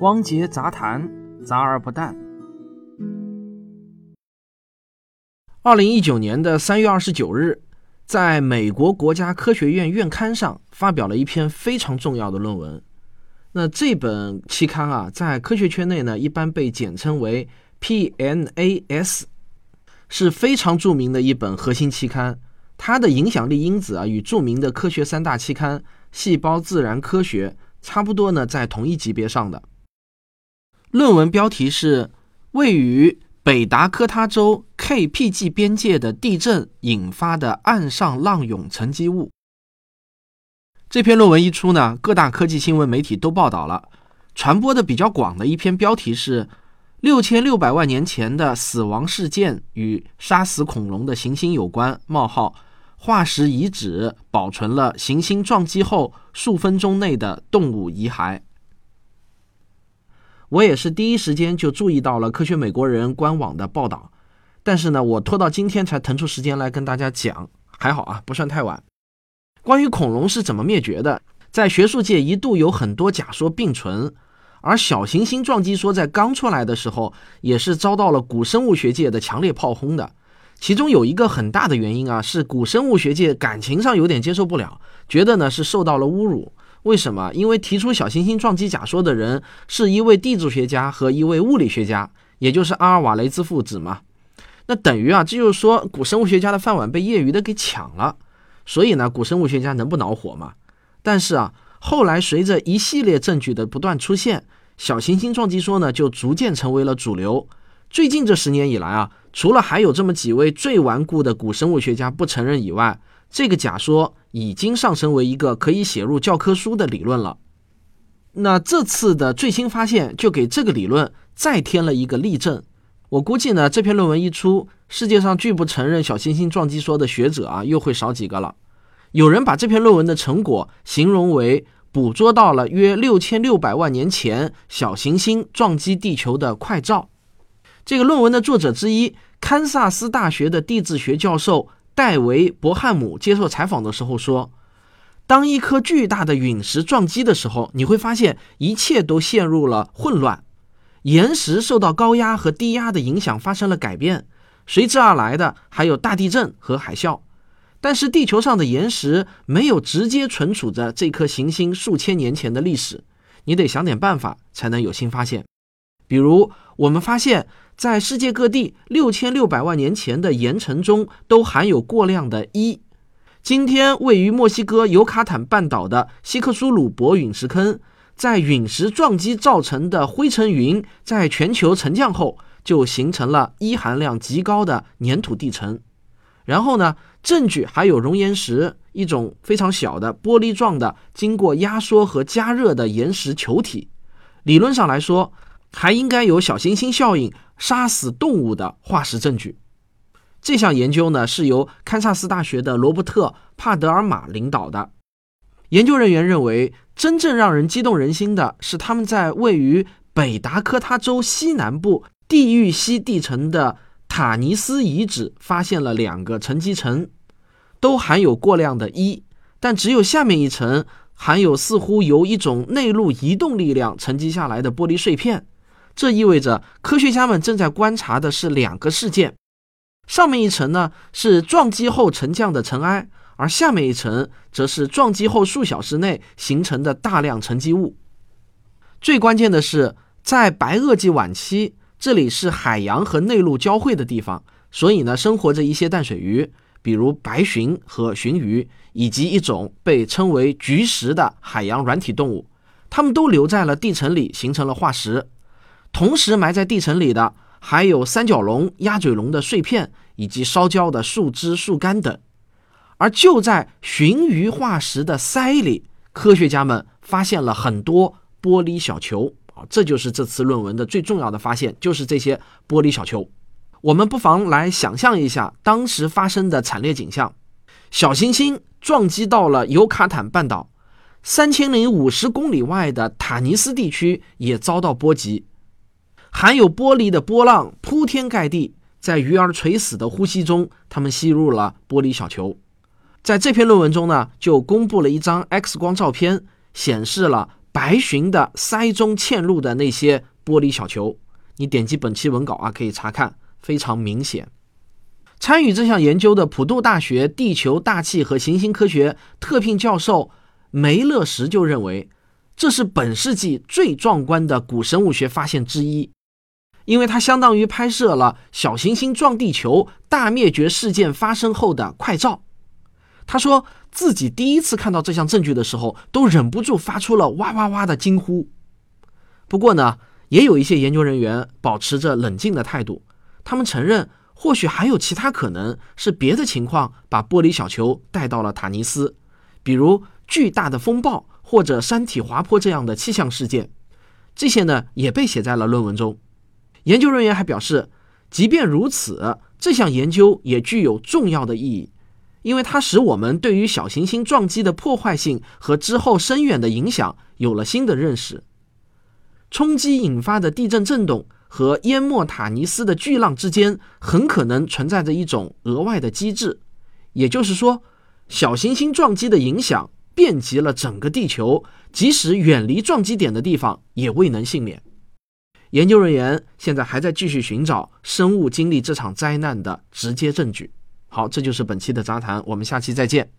汪杰杂谈，杂而不淡。二零一九年的三月二十九日，在美国国家科学院院刊上发表了一篇非常重要的论文。那这本期刊啊，在科学圈内呢，一般被简称为 PNAS，是非常著名的一本核心期刊。它的影响力因子啊，与著名的科学三大期刊《细胞自然科学》差不多呢，在同一级别上的。论文标题是“位于北达科他州 KPG 边界的地震引发的岸上浪涌沉积物”。这篇论文一出呢，各大科技新闻媒体都报道了。传播的比较广的一篇标题是“六千六百万年前的死亡事件与杀死恐龙的行星有关”。冒号。化石遗址保存了行星撞击后数分钟内的动物遗骸。我也是第一时间就注意到了科学美国人官网的报道，但是呢，我拖到今天才腾出时间来跟大家讲，还好啊，不算太晚。关于恐龙是怎么灭绝的，在学术界一度有很多假说并存，而小行星撞击说在刚出来的时候，也是遭到了古生物学界的强烈炮轰的。其中有一个很大的原因啊，是古生物学界感情上有点接受不了，觉得呢是受到了侮辱。为什么？因为提出小行星撞击假说的人是一位地质学家和一位物理学家，也就是阿尔瓦雷兹父子嘛。那等于啊，这就是说古生物学家的饭碗被业余的给抢了。所以呢，古生物学家能不恼火吗？但是啊，后来随着一系列证据的不断出现，小行星撞击说呢就逐渐成为了主流。最近这十年以来啊。除了还有这么几位最顽固的古生物学家不承认以外，这个假说已经上升为一个可以写入教科书的理论了。那这次的最新发现就给这个理论再添了一个例证。我估计呢，这篇论文一出，世界上拒不承认小行星撞击说的学者啊，又会少几个了。有人把这篇论文的成果形容为捕捉到了约六千六百万年前小行星撞击地球的快照。这个论文的作者之一，堪萨斯大学的地质学教授戴维·伯汉姆接受采访的时候说：“当一颗巨大的陨石撞击的时候，你会发现一切都陷入了混乱，岩石受到高压和低压的影响发生了改变，随之而来的还有大地震和海啸。但是地球上的岩石没有直接存储着这颗行星数千年前的历史，你得想点办法才能有新发现。比如，我们发现。”在世界各地六千六百万年前的岩层中都含有过量的铱。今天位于墨西哥尤卡坦半岛的西克苏鲁伯陨石坑，在陨石撞击造成的灰尘云在全球沉降后，就形成了铱含量极高的粘土地层。然后呢，证据还有熔岩石，一种非常小的玻璃状的、经过压缩和加热的岩石球体。理论上来说，还应该有小行星效应。杀死动物的化石证据。这项研究呢，是由堪萨斯大学的罗伯特·帕德尔玛领导的。研究人员认为，真正让人激动人心的是，他们在位于北达科他州西南部地域西地层的塔尼斯遗址发现了两个沉积层，都含有过量的铱，但只有下面一层含有似乎由一种内陆移动力量沉积下来的玻璃碎片。这意味着科学家们正在观察的是两个事件，上面一层呢是撞击后沉降的尘埃，而下面一层则是撞击后数小时内形成的大量沉积物。最关键的是，在白垩纪晚期，这里是海洋和内陆交汇的地方，所以呢，生活着一些淡水鱼，比如白鲟和鲟鱼，以及一种被称为菊石的海洋软体动物，它们都留在了地层里，形成了化石。同时埋在地层里的还有三角龙、鸭嘴龙的碎片，以及烧焦的树枝、树干等。而就在鲟鱼化石的鳃里，科学家们发现了很多玻璃小球。啊，这就是这次论文的最重要的发现，就是这些玻璃小球。我们不妨来想象一下当时发生的惨烈景象：小行星撞击到了尤卡坦半岛，三千零五十公里外的塔尼斯地区也遭到波及。含有玻璃的波浪铺天盖地，在鱼儿垂死的呼吸中，它们吸入了玻璃小球。在这篇论文中呢，就公布了一张 X 光照片，显示了白鲟的鳃中嵌入的那些玻璃小球。你点击本期文稿啊，可以查看，非常明显。参与这项研究的普渡大学地球大气和行星科学特聘教授梅勒什就认为，这是本世纪最壮观的古生物学发现之一，因为它相当于拍摄了小行星撞地球大灭绝事件发生后的快照。他说自己第一次看到这项证据的时候，都忍不住发出了哇哇哇的惊呼。不过呢，也有一些研究人员保持着冷静的态度，他们承认。或许还有其他可能是别的情况把玻璃小球带到了塔尼斯，比如巨大的风暴或者山体滑坡这样的气象事件。这些呢也被写在了论文中。研究人员还表示，即便如此，这项研究也具有重要的意义，因为它使我们对于小行星撞击的破坏性和之后深远的影响有了新的认识。冲击引发的地震震动。和淹没塔尼斯的巨浪之间很可能存在着一种额外的机制，也就是说，小行星撞击的影响遍及了整个地球，即使远离撞击点的地方也未能幸免。研究人员现在还在继续寻找生物经历这场灾难的直接证据。好，这就是本期的杂谈，我们下期再见。